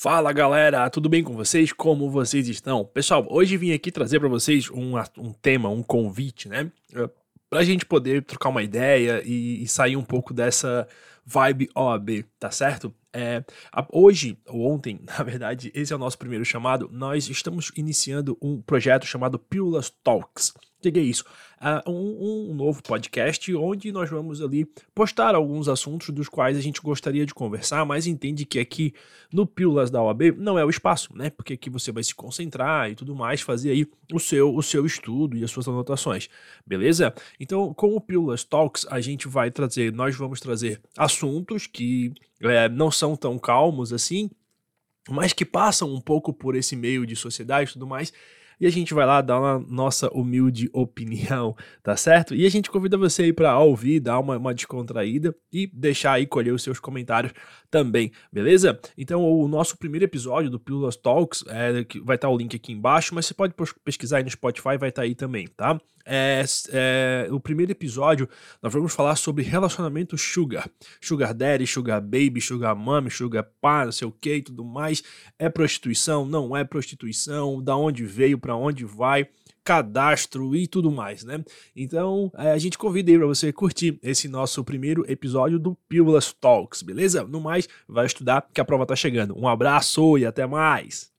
Fala galera, tudo bem com vocês? Como vocês estão? Pessoal, hoje vim aqui trazer para vocês um, um tema, um convite, né? Eh, pra gente poder trocar uma ideia e, e sair um pouco dessa vibe OAB, tá certo? É, hoje, ou ontem, na verdade, esse é o nosso primeiro chamado, nós estamos iniciando um projeto chamado Pílulas Talks. Que é isso? Uh, um, um, novo podcast onde nós vamos ali postar alguns assuntos dos quais a gente gostaria de conversar, mas entende que aqui no Pílulas da OAB não é o espaço, né? Porque aqui você vai se concentrar e tudo mais, fazer aí o seu, o seu estudo e as suas anotações, beleza? Então, com o Pílulas Talks, a gente vai trazer, nós vamos trazer assuntos que é, não são tão calmos assim, mas que passam um pouco por esse meio de sociedade e tudo mais, e a gente vai lá dar uma nossa humilde opinião, tá certo? E a gente convida você aí para ouvir, dar uma, uma descontraída e deixar aí colher os seus comentários também, beleza? Então, o nosso primeiro episódio do Pílulas Talks, é, vai estar tá o link aqui embaixo, mas você pode pesquisar aí no Spotify, vai estar tá aí também, tá? É, é, o primeiro episódio, nós vamos falar sobre relacionamento sugar. Sugar daddy, sugar baby, sugar mommy, sugar pá, não sei o que e tudo mais. É prostituição? Não é prostituição? Da onde veio, para onde vai? cadastro e tudo mais, né? Então, é, a gente convida aí para você curtir esse nosso primeiro episódio do Pílulas Talks, beleza? No mais, vai estudar que a prova tá chegando. Um abraço e até mais!